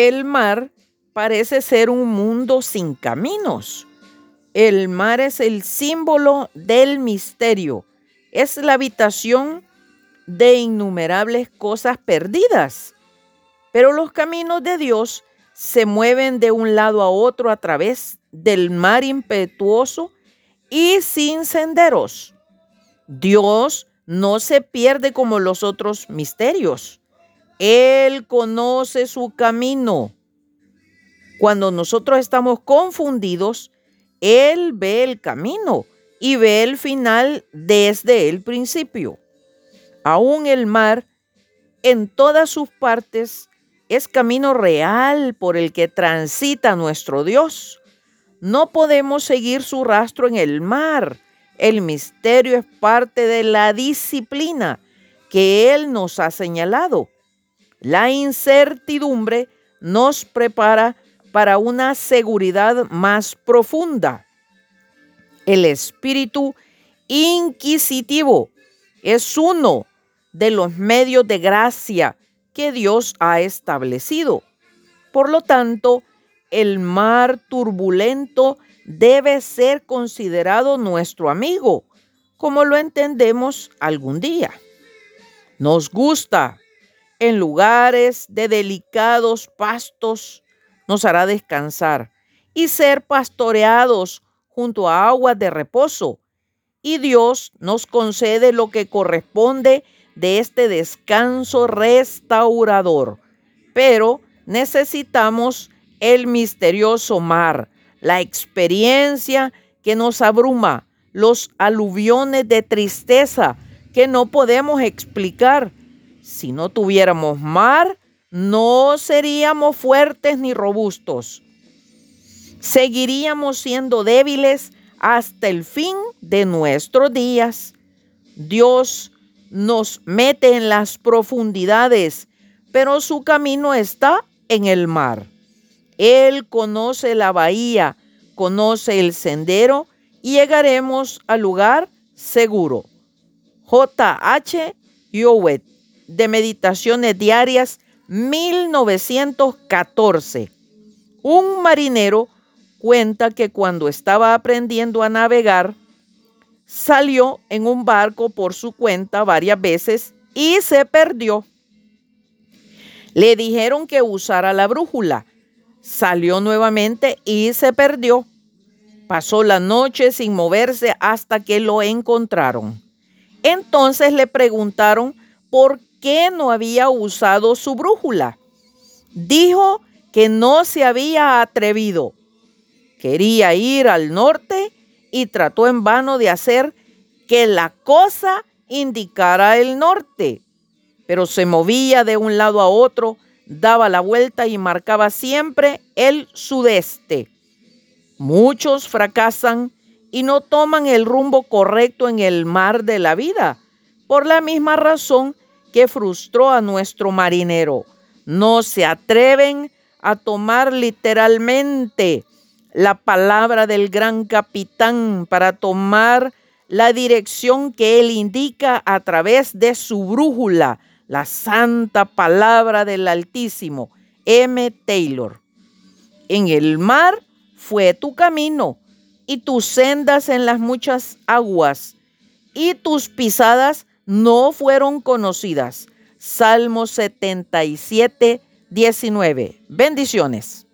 El mar parece ser un mundo sin caminos. El mar es el símbolo del misterio. Es la habitación de innumerables cosas perdidas. Pero los caminos de Dios se mueven de un lado a otro a través del mar impetuoso y sin senderos. Dios no se pierde como los otros misterios. Él conoce su camino. Cuando nosotros estamos confundidos, Él ve el camino y ve el final desde el principio. Aún el mar, en todas sus partes, es camino real por el que transita nuestro Dios. No podemos seguir su rastro en el mar. El misterio es parte de la disciplina que Él nos ha señalado. La incertidumbre nos prepara para una seguridad más profunda. El espíritu inquisitivo es uno de los medios de gracia que Dios ha establecido. Por lo tanto, el mar turbulento debe ser considerado nuestro amigo, como lo entendemos algún día. Nos gusta en lugares de delicados pastos, nos hará descansar y ser pastoreados junto a aguas de reposo. Y Dios nos concede lo que corresponde de este descanso restaurador. Pero necesitamos el misterioso mar, la experiencia que nos abruma, los aluviones de tristeza que no podemos explicar. Si no tuviéramos mar, no seríamos fuertes ni robustos. Seguiríamos siendo débiles hasta el fin de nuestros días. Dios nos mete en las profundidades, pero su camino está en el mar. Él conoce la bahía, conoce el sendero y llegaremos al lugar seguro. J.H. Yowet, de Meditaciones Diarias, 1914. Un marinero cuenta que cuando estaba aprendiendo a navegar, salió en un barco por su cuenta varias veces y se perdió. Le dijeron que usara la brújula Salió nuevamente y se perdió. Pasó la noche sin moverse hasta que lo encontraron. Entonces le preguntaron por qué no había usado su brújula. Dijo que no se había atrevido. Quería ir al norte y trató en vano de hacer que la cosa indicara el norte, pero se movía de un lado a otro daba la vuelta y marcaba siempre el sudeste. Muchos fracasan y no toman el rumbo correcto en el mar de la vida, por la misma razón frustró a nuestro marinero. No se atreven a tomar literalmente la palabra del gran capitán para tomar la dirección que él indica a través de su brújula, la santa palabra del Altísimo, M. Taylor. En el mar fue tu camino y tus sendas en las muchas aguas y tus pisadas no fueron conocidas. Salmo 77, 19. Bendiciones.